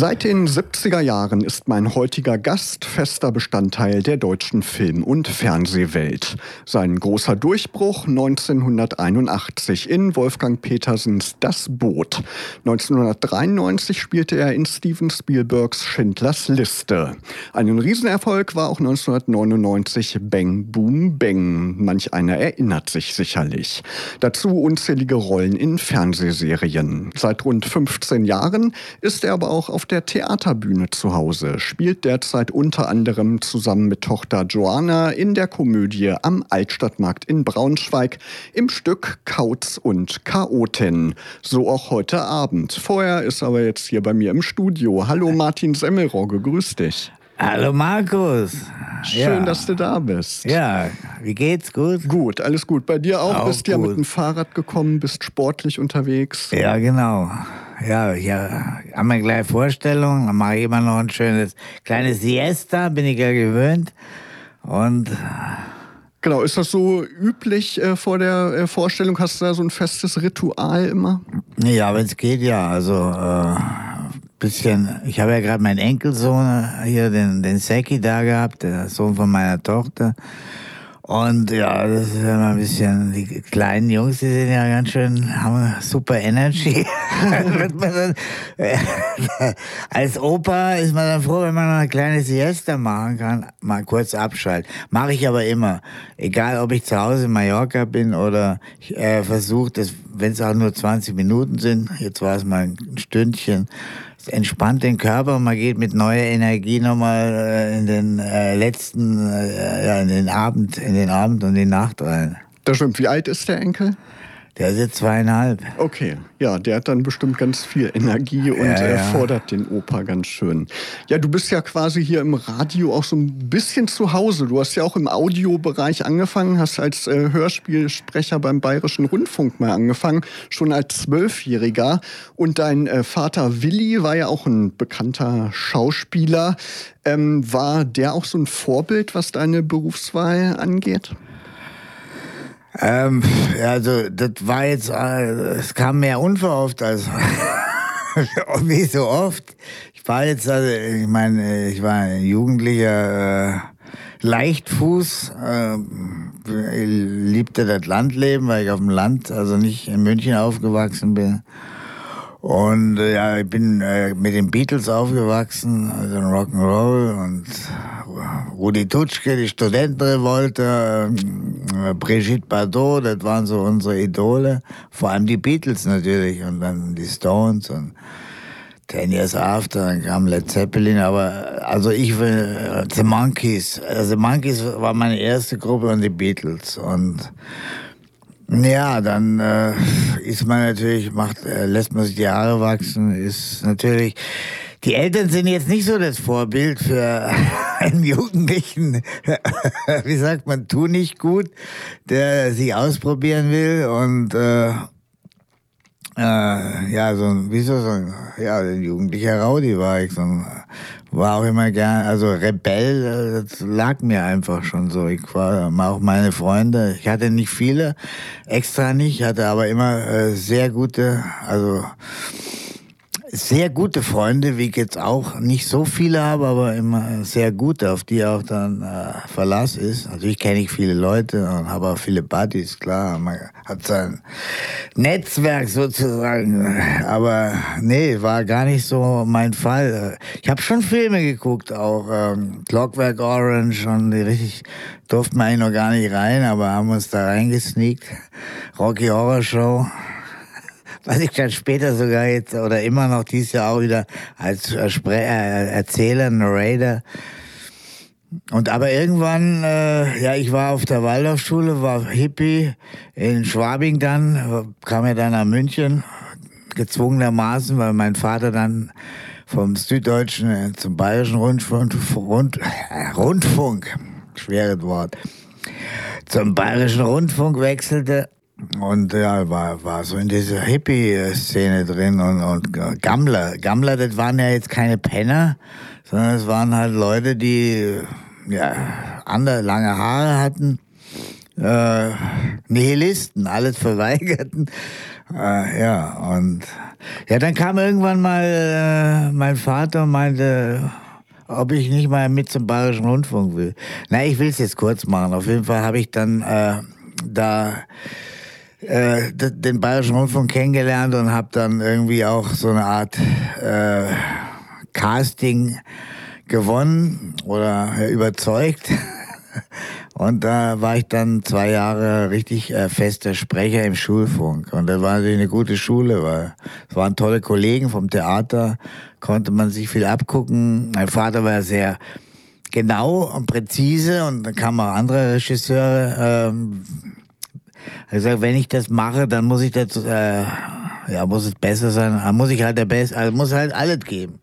Seit den 70er Jahren ist mein heutiger Gast fester Bestandteil der deutschen Film- und Fernsehwelt. Sein großer Durchbruch 1981 in Wolfgang Petersens Das Boot. 1993 spielte er in Steven Spielbergs Schindlers Liste. Einen Riesenerfolg war auch 1999 Bang Boom Bang. Manch einer erinnert sich sicherlich. Dazu unzählige Rollen in Fernsehserien. Seit rund 15 Jahren ist er aber auch auf der Theaterbühne zu Hause, spielt derzeit unter anderem zusammen mit Tochter Joanna in der Komödie am Altstadtmarkt in Braunschweig im Stück Kauz und Chaoten. So auch heute Abend. Vorher ist aber jetzt hier bei mir im Studio. Hallo Martin Semmelrogge, grüß dich. Hallo Markus. Schön, ja. dass du da bist. Ja, wie geht's? Gut? Gut, alles gut. Bei dir auch? auch bist ja mit dem Fahrrad gekommen, bist sportlich unterwegs. Ja, genau. Ja, ja, haben wir gleich Vorstellung. Dann mache ich immer noch ein schönes kleines Siesta, bin ich ja gewöhnt. Und Genau, ist das so üblich äh, vor der äh, Vorstellung? Hast du da so ein festes Ritual immer? Ja, wenn es geht, ja. Also äh, bisschen, ich habe ja gerade meinen Enkelsohn hier, den, den Seki da gehabt, der Sohn von meiner Tochter. Und ja, das ist immer ein bisschen, die kleinen Jungs, die sind ja ganz schön, haben super Energy. als Opa ist man dann froh, wenn man noch eine kleine Siesta machen kann, mal kurz abschalten. Mache ich aber immer. Egal, ob ich zu Hause in Mallorca bin oder ich äh, versuche, wenn es auch nur 20 Minuten sind, jetzt war es mal ein Stündchen, entspannt den Körper, man geht mit neuer Energie nochmal äh, in den äh, letzten, äh, ja, in den Abend, in den Abend und die Nacht rein. Das stimmt. Wie alt ist der Enkel? Der ist jetzt zweieinhalb. Okay, ja, der hat dann bestimmt ganz viel Energie und ja, ja. fordert den Opa ganz schön. Ja, du bist ja quasi hier im Radio auch so ein bisschen zu Hause. Du hast ja auch im Audiobereich angefangen, hast als äh, Hörspielsprecher beim Bayerischen Rundfunk mal angefangen, schon als Zwölfjähriger. Und dein äh, Vater Willi war ja auch ein bekannter Schauspieler. Ähm, war der auch so ein Vorbild, was deine Berufswahl angeht? Ähm, also das war jetzt, äh, es kam mehr unverhofft als wie so oft. Ich war jetzt, also, ich meine, ich war ein jugendlicher äh, Leichtfuß, äh, liebte das Landleben, weil ich auf dem Land, also nicht in München aufgewachsen bin. Und äh, ja, ich bin äh, mit den Beatles aufgewachsen, also Rock'n'Roll und Rudi Tutschke, die Studentenrevolte, äh, Brigitte Bardot, das waren so unsere Idole. Vor allem die Beatles natürlich und dann die Stones und Ten Years After, dann kam Led Zeppelin, aber also ich will äh, The Monkeys. Also The Monkeys war meine erste Gruppe und die Beatles und ja, dann äh, ist man natürlich, macht, äh, lässt man sich die Haare wachsen, ist natürlich. Die Eltern sind jetzt nicht so das Vorbild für einen Jugendlichen, wie sagt man, tu nicht gut, der sich ausprobieren will und äh, äh, ja, so ein, wie so, ein, ja, ein jugendlicher Rowdy war ich, so ein, war auch immer gern, also Rebell, das lag mir einfach schon so. Ich war auch meine Freunde, ich hatte nicht viele, extra nicht, hatte aber immer äh, sehr gute, also sehr gute Freunde, wie ich jetzt auch nicht so viele habe, aber immer sehr gute, auf die auch dann äh, Verlass ist. Natürlich kenne ich viele Leute und habe auch viele Buddies, klar. Man hat sein Netzwerk sozusagen. Aber nee, war gar nicht so mein Fall. Ich habe schon Filme geguckt, auch ähm, Clockwork Orange und die richtig durften wir eigentlich noch gar nicht rein, aber haben uns da reingesneakt. Rocky Horror Show was ich dann später sogar jetzt oder immer noch dieses Jahr auch wieder als äh, äh, Erzähler, Narrator. Und aber irgendwann, äh, ja, ich war auf der Waldorfschule, war Hippie in Schwabing dann, kam ja dann nach München, gezwungenermaßen, weil mein Vater dann vom Süddeutschen zum Bayerischen Rundfunk, Rund, Rundfunk, schweres Wort, zum Bayerischen Rundfunk wechselte und ja, war, war so in dieser Hippie-Szene drin und, und Gammler. Gammler, das waren ja jetzt keine Penner, sondern es waren halt Leute, die ja, andere lange Haare hatten, äh, Nihilisten, alles verweigerten. Äh, ja, und Ja, dann kam irgendwann mal äh, mein Vater und meinte, ob ich nicht mal mit zum Bayerischen Rundfunk will. Na, ich will es jetzt kurz machen. Auf jeden Fall habe ich dann äh, da äh, den Bayerischen Rundfunk kennengelernt und habe dann irgendwie auch so eine Art äh, Casting gewonnen oder äh, überzeugt. Und da war ich dann zwei Jahre richtig äh, fester Sprecher im Schulfunk. Und das war natürlich eine gute Schule, weil es waren tolle Kollegen vom Theater, konnte man sich viel abgucken. Mein Vater war sehr genau und präzise und dann kamen auch andere Regisseure. Ähm, er gesagt, wenn ich das mache, dann muss ich das, äh, ja, muss es besser sein, dann muss ich halt der Beste, also muss halt alles geben.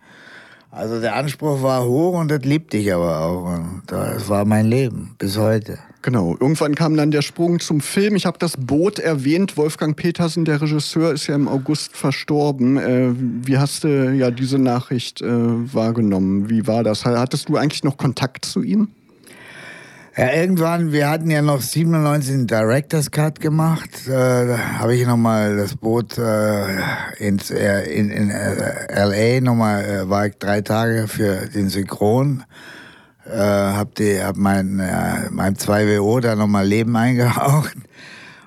Also der Anspruch war hoch und das liebte ich aber auch. Und das war mein Leben bis heute. Genau. Irgendwann kam dann der Sprung zum Film. Ich habe das Boot erwähnt. Wolfgang Petersen, der Regisseur, ist ja im August verstorben. Äh, wie hast du ja diese Nachricht äh, wahrgenommen? Wie war das? Hattest du eigentlich noch Kontakt zu ihm? Ja, irgendwann, wir hatten ja noch 97 einen Director's Cut gemacht. Äh, da habe ich nochmal das Boot äh, ins, äh, in, in äh, L.A. nochmal, äh, war ich drei Tage für den Synchron. Äh, hab, die, hab mein, äh, meinem 2WO da nochmal Leben eingehaucht.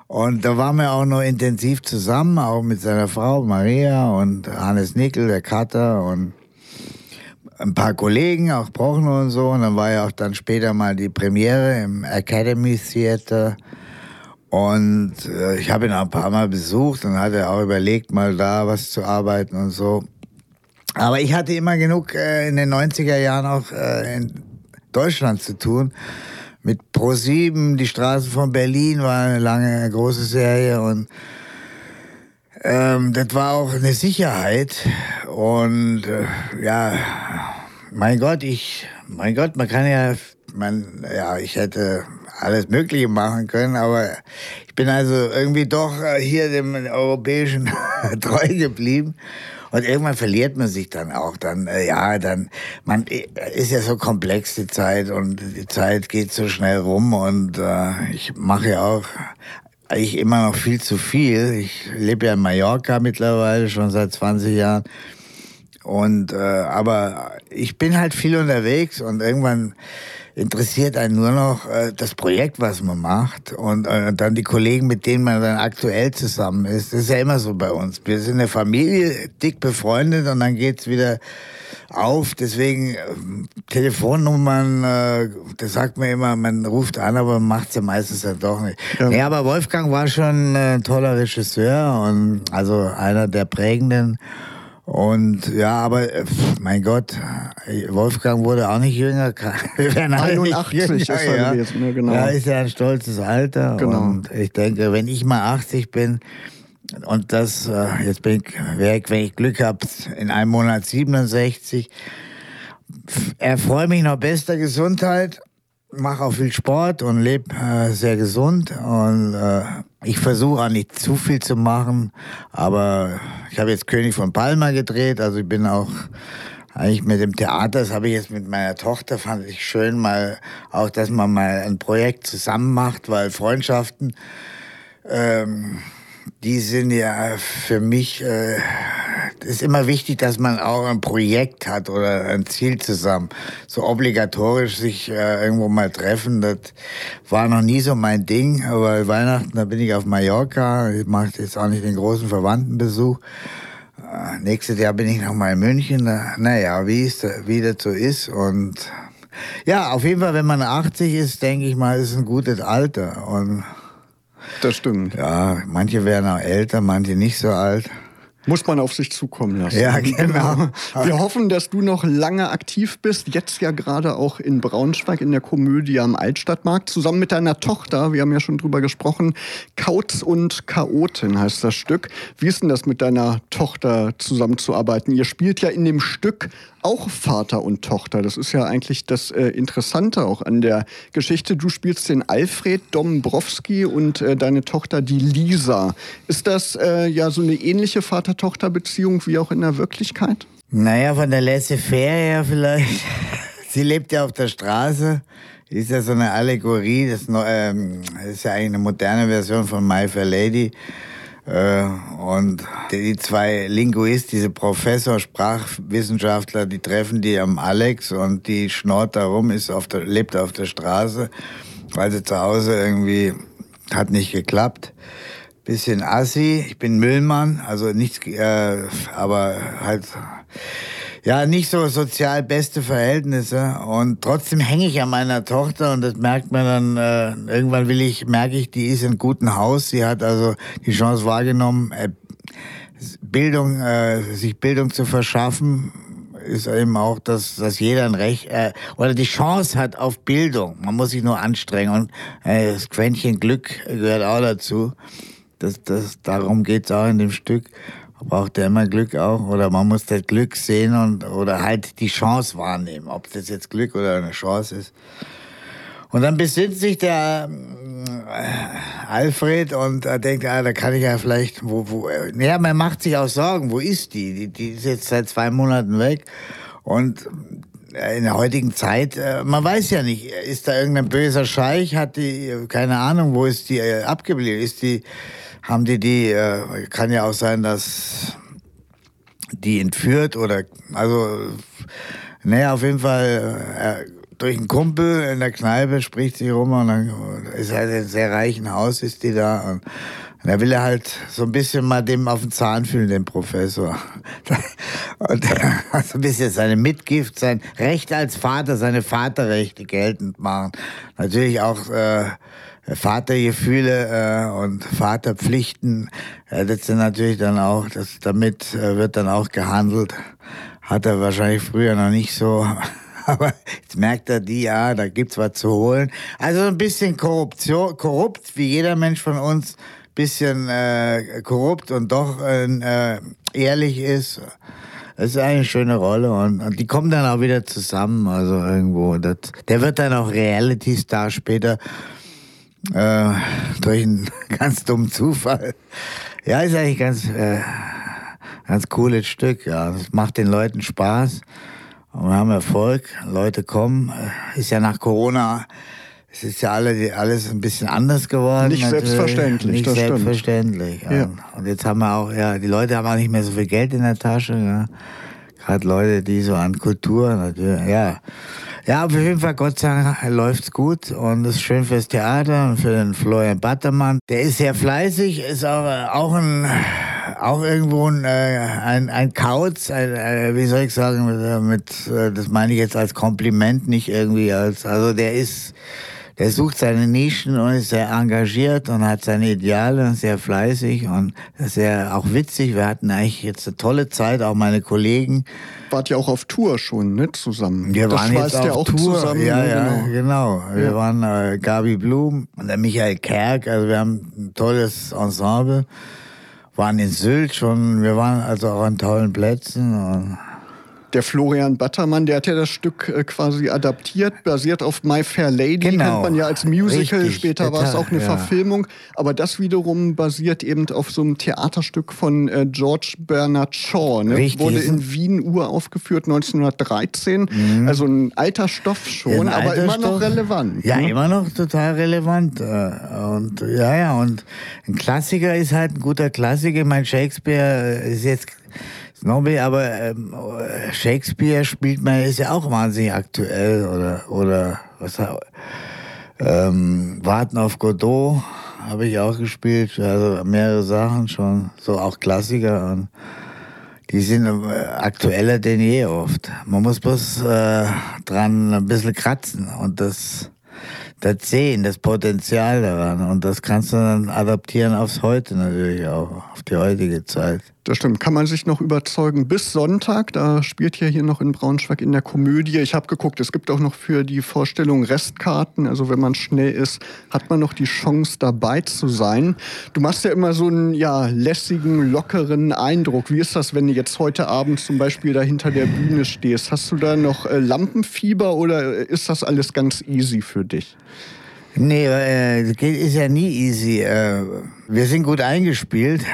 Und da waren wir auch noch intensiv zusammen, auch mit seiner Frau Maria und Hannes Nickel, der Cutter und ein paar Kollegen, auch Brochen und so. Und dann war ja auch dann später mal die Premiere im Academy Theater. Und äh, ich habe ihn auch ein paar Mal besucht und hatte auch überlegt, mal da was zu arbeiten und so. Aber ich hatte immer genug äh, in den 90er Jahren auch äh, in Deutschland zu tun. Mit Pro7, die Straßen von Berlin war eine lange, große Serie und ähm, das war auch eine Sicherheit. Und äh, ja, mein Gott, ich, mein Gott, man kann ja, man, ja, ich hätte alles Mögliche machen können, aber ich bin also irgendwie doch äh, hier dem Europäischen treu geblieben. Und irgendwann verliert man sich dann auch. Dann, äh, ja, dann, man äh, ist ja so komplex die Zeit und die Zeit geht so schnell rum und äh, ich mache ja auch eigentlich immer noch viel zu viel. Ich lebe ja in Mallorca mittlerweile schon seit 20 Jahren. Und äh, aber ich bin halt viel unterwegs und irgendwann interessiert einen nur noch äh, das Projekt, was man macht und äh, dann die Kollegen, mit denen man dann aktuell zusammen ist. Das ist ja immer so bei uns. Wir sind eine Familie, dick befreundet und dann geht's wieder auf. Deswegen äh, Telefonnummern, äh, das sagt man immer, man ruft an, aber man macht's ja meistens ja doch nicht. Ja. Nee, aber Wolfgang war schon äh, ein toller Regisseur und also einer der prägenden. Und ja, aber äh, mein Gott, Wolfgang wurde auch nicht jünger. Wir werden 81 nicht jünger, ist er ja. gewesen, ja, genau. Ja, ist ja ein stolzes Alter. Genau. Und ich denke, wenn ich mal 80 bin, und das, äh, jetzt bin ich weg, wenn ich Glück habe, in einem Monat 67, erfreue mich noch bester Gesundheit mache auch viel Sport und lebe äh, sehr gesund und äh, ich versuche auch nicht zu viel zu machen, aber ich habe jetzt König von Palma gedreht, also ich bin auch eigentlich mit dem Theater, das habe ich jetzt mit meiner Tochter, fand ich schön mal auch, dass man mal ein Projekt zusammen macht, weil Freundschaften ähm, die sind ja für mich, äh, ist immer wichtig, dass man auch ein Projekt hat oder ein Ziel zusammen. So obligatorisch sich äh, irgendwo mal treffen, das war noch nie so mein Ding. Aber Weihnachten, da bin ich auf Mallorca, ich mache jetzt auch nicht den großen Verwandtenbesuch. Äh, nächstes Jahr bin ich noch mal in München. Da, naja, wie, ist, wie das so ist und ja, auf jeden Fall, wenn man 80 ist, denke ich mal, ist ein gutes Alter und das stimmt. Ja, manche werden auch älter, manche nicht so alt. Muss man auf sich zukommen lassen. Ja, genau. Wir hoffen, dass du noch lange aktiv bist. Jetzt ja gerade auch in Braunschweig in der Komödie am Altstadtmarkt. Zusammen mit deiner Tochter, wir haben ja schon drüber gesprochen, Kauz und Chaotin heißt das Stück. Wie ist denn das mit deiner Tochter zusammenzuarbeiten? Ihr spielt ja in dem Stück auch Vater und Tochter. Das ist ja eigentlich das äh, Interessante auch an der Geschichte. Du spielst den Alfred Dombrowski und äh, deine Tochter die Lisa. Ist das äh, ja so eine ähnliche Vater-Tochter-Beziehung wie auch in der Wirklichkeit? Naja, von der Laissez-faire her vielleicht. Sie lebt ja auf der Straße. Ist ja so eine Allegorie. Das ähm, ist ja eigentlich eine moderne Version von My Fair Lady. Äh, und die zwei Linguisten, diese Professor, Sprachwissenschaftler, die treffen die am Alex und die schnort da rum, ist auf der, lebt auf der Straße, weil sie zu Hause irgendwie hat nicht geklappt. Bisschen assi, ich bin Müllmann, also nichts, äh, aber halt ja, nicht so sozial beste Verhältnisse. Und trotzdem hänge ich an meiner Tochter und das merkt man dann, äh, irgendwann will ich, merke ich, die ist in gutem Haus, sie hat also die Chance wahrgenommen, äh, Bildung, äh, sich Bildung zu verschaffen, ist eben auch, dass, dass jeder ein Recht äh, oder die Chance hat auf Bildung. Man muss sich nur anstrengen. Und äh, das Quäntchen Glück gehört auch dazu. Das, das, darum geht's auch in dem Stück braucht er immer Glück auch oder man muss das Glück sehen und oder halt die Chance wahrnehmen, ob das jetzt Glück oder eine Chance ist. Und dann besinnt sich der äh, Alfred und er denkt, ah, da kann ich ja vielleicht, wo, wo, ja, man macht sich auch Sorgen, wo ist die? die? Die ist jetzt seit zwei Monaten weg und in der heutigen Zeit, äh, man weiß ja nicht, ist da irgendein böser Scheich, hat die, keine Ahnung, wo ist die äh, abgeblieben? Ist die, haben die die, äh, kann ja auch sein, dass die entführt oder, also, naja, auf jeden Fall, äh, durch einen Kumpel in der Kneipe spricht sie rum und dann ist halt ein sehr reichen Haus, ist die da und, und er will er halt so ein bisschen mal dem auf den Zahn fühlen, dem Professor. Und so ein bisschen seine Mitgift, sein Recht als Vater, seine Vaterrechte geltend machen. Natürlich auch äh, Vatergefühle äh, und Vaterpflichten, äh, das sind natürlich dann auch, das, damit äh, wird dann auch gehandelt. Hat er wahrscheinlich früher noch nicht so. Aber jetzt merkt er die, ja, da gibt's was zu holen. Also ein bisschen Korruption, korrupt, wie jeder Mensch von uns, bisschen äh, korrupt und doch äh, ehrlich ist. Das ist eine schöne Rolle und, und, die kommen dann auch wieder zusammen, also irgendwo. Das, der wird dann auch Reality-Star später äh, durch einen ganz dummen Zufall. Ja, ist eigentlich ganz, äh, ganz cooles Stück. Ja, es macht den Leuten Spaß. Und wir haben Erfolg. Leute kommen. Äh, ist ja nach Corona, es ist ja alle, alles ein bisschen anders geworden. Nicht natürlich. selbstverständlich. Nicht selbstverständlich. Ja. Und jetzt haben wir auch, ja, die Leute haben auch nicht mehr so viel Geld in der Tasche. Ja. Gerade Leute, die so an Kultur, natürlich, ja. Ja, auf jeden Fall, Gott sei Dank läuft's gut und ist schön fürs Theater und für den Florian Battermann. Der ist sehr fleißig, ist aber auch ein, auch irgendwo ein, äh, ein, ein Kauz, ein, äh, wie soll ich sagen, mit, äh, das meine ich jetzt als Kompliment, nicht irgendwie als, also der ist, der sucht seine Nischen und ist sehr engagiert und hat seine Ideale und sehr fleißig und sehr auch witzig. Wir hatten eigentlich jetzt eine tolle Zeit, auch meine Kollegen. Wart ja auch auf Tour schon, ne, zusammen. Wir das waren jetzt auf ja auch Tour. zusammen. Ja, ja, genau. genau. Wir ja. waren äh, Gabi Blum und der Michael Kerk, also wir haben ein tolles Ensemble. Waren in Sylt schon, wir waren also auch an tollen Plätzen und der Florian Battermann, der hat ja das Stück äh, quasi adaptiert, basiert auf My Fair Lady, genau. kennt man ja als Musical, Richtig. später war es auch eine ja. Verfilmung, aber das wiederum basiert eben auf so einem Theaterstück von äh, George Bernard Shaw, ne? Richtig. wurde in Wien uraufgeführt 1913, mhm. also ein alter Stoff schon, aber immer Stoff. noch relevant. Ja, ne? immer noch total relevant äh, und ja, ja, und ein Klassiker ist halt ein guter Klassiker, mein Shakespeare ist jetzt Snobby, aber ähm, Shakespeare spielt man, ist ja auch wahnsinnig aktuell oder, oder was ähm, Warten auf Godot habe ich auch gespielt, also mehrere Sachen schon, so auch Klassiker und die sind äh, aktueller denn je oft. Man muss bloß äh, dran ein bisschen kratzen und das das Sehen, das Potenzial daran. Und das kannst du dann adaptieren aufs Heute natürlich auch, auf die heutige Zeit. Das stimmt. Kann man sich noch überzeugen bis Sonntag? Da spielt ja hier noch in Braunschweig in der Komödie. Ich habe geguckt, es gibt auch noch für die Vorstellung Restkarten. Also wenn man schnell ist, hat man noch die Chance dabei zu sein. Du machst ja immer so einen ja, lässigen, lockeren Eindruck. Wie ist das, wenn du jetzt heute Abend zum Beispiel da hinter der Bühne stehst? Hast du da noch äh, Lampenfieber oder ist das alles ganz easy für dich? Nee, äh, ist ja nie easy. Äh, wir sind gut eingespielt,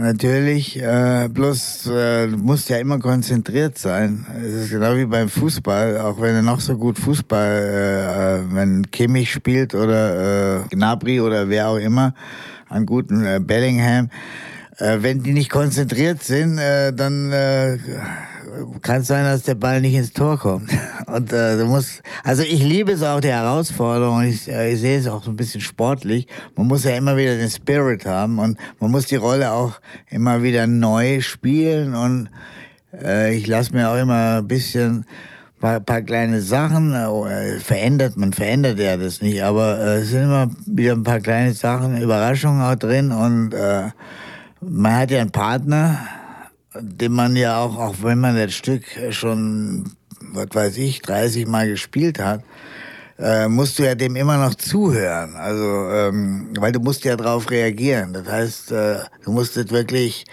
natürlich. Äh, bloß äh, du musst ja immer konzentriert sein. Es ist genau wie beim Fußball. Auch wenn er noch so gut Fußball, äh, äh, wenn Kimmich spielt oder äh, Gnabry oder wer auch immer, einen guten äh, Bellingham Äh, wenn die nicht konzentriert sind, äh, dann äh, kann es sein, dass der Ball nicht ins Tor kommt. Und äh, du musst, also ich liebe es auch, die Herausforderung. Ich, äh, ich sehe es auch so ein bisschen sportlich. Man muss ja immer wieder den Spirit haben und man muss die Rolle auch immer wieder neu spielen. Und äh, ich lasse mir auch immer ein bisschen paar, paar kleine Sachen äh, verändert. Man verändert ja das nicht, aber äh, es sind immer wieder ein paar kleine Sachen, Überraschungen auch drin und äh, man hat ja einen Partner den man ja auch, auch wenn man das Stück schon, was weiß ich, 30 Mal gespielt hat, äh, musst du ja dem immer noch zuhören. Also, ähm, weil du musst ja darauf reagieren. Das heißt, äh, du musst das wirklich,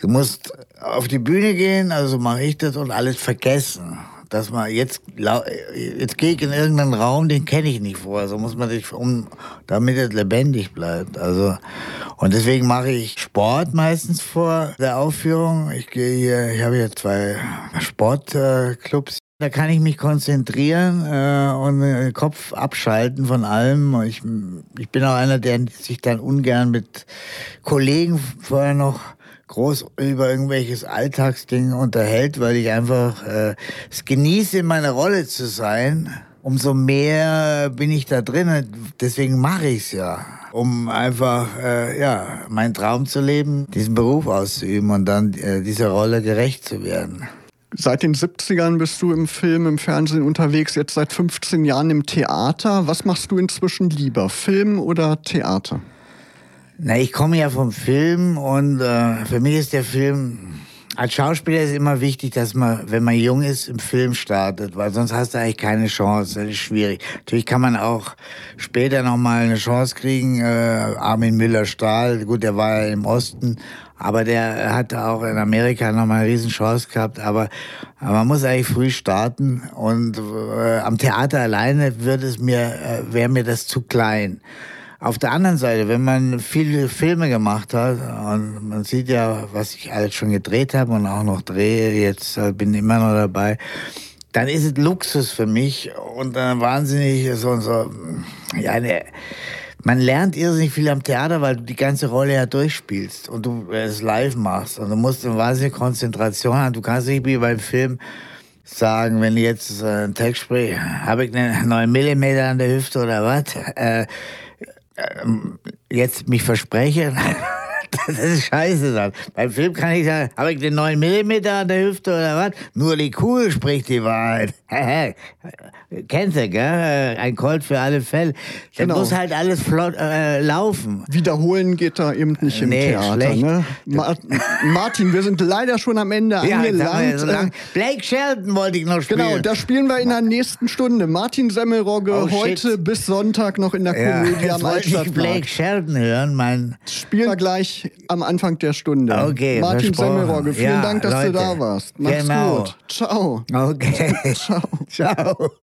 du musst auf die Bühne gehen, also mache ich das und alles vergessen dass man jetzt, jetzt gehe ich in irgendeinen Raum, den kenne ich nicht vorher. So muss man sich, um, damit es lebendig bleibt. Also, und deswegen mache ich Sport meistens vor der Aufführung. Ich gehe hier, ich habe hier zwei Sportclubs. Da kann ich mich konzentrieren äh, und den Kopf abschalten von allem. Ich, ich bin auch einer, der sich dann ungern mit Kollegen vorher noch groß über irgendwelches Alltagsding unterhält, weil ich einfach äh, es genieße, in meiner Rolle zu sein. Umso mehr bin ich da drin. Deswegen mache ich es ja, um einfach äh, ja meinen Traum zu leben, diesen Beruf auszuüben und dann äh, dieser Rolle gerecht zu werden. Seit den 70ern bist du im Film, im Fernsehen unterwegs, jetzt seit 15 Jahren im Theater. Was machst du inzwischen lieber, Film oder Theater? Na, ich komme ja vom Film und äh, für mich ist der Film als Schauspieler ist immer wichtig, dass man, wenn man jung ist, im Film startet, weil sonst hast du eigentlich keine Chance. Das ist schwierig. Natürlich kann man auch später noch mal eine Chance kriegen. Äh, Armin Müller-Stahl, gut, der war ja im Osten, aber der hatte auch in Amerika noch mal eine Riesenchance gehabt. Aber, man muss eigentlich früh starten und äh, am Theater alleine würde es mir, äh, wäre mir das zu klein. Auf der anderen Seite, wenn man viele Filme gemacht hat und man sieht ja, was ich alles schon gedreht habe und auch noch drehe, jetzt äh, bin immer noch dabei, dann ist es Luxus für mich und dann wahnsinnig so, so ja, eine, man lernt irrsinnig viel am Theater, weil du die ganze Rolle ja durchspielst und du es live machst und du musst eine wahnsinnige Konzentration haben. Du kannst nicht wie beim Film sagen, wenn ich jetzt äh, einen Text spreche, habe ich einen 9 mm an der Hüfte oder was? Äh, jetzt mich verspreche, das ist scheiße dann. Beim Film kann ich sagen, habe ich den 9 mm an der Hüfte oder was? Nur die Kuh spricht die Wahrheit. Kennst du, gell? Ein Colt für alle Fälle. Da genau. muss halt alles flott äh, laufen. Wiederholen geht da eben nicht im nee, Theater. Schlecht. Ne? Ma Martin, wir sind leider schon am Ende ja, angelangt. So äh, Blake Shelton wollte ich noch spielen. Genau, da spielen wir in der nächsten Stunde. Martin Semmelrogge, oh, heute bis Sonntag noch in der Komödie ja, am Altstadtmarkt. Blake Shelton hören, mein... Spielen wir gleich am Anfang der Stunde. Okay, Martin Semmelrogge, vielen ja, Dank, dass Leute. du da warst. Mach's genau. gut. Ciao. Okay. Ciao. Ciao.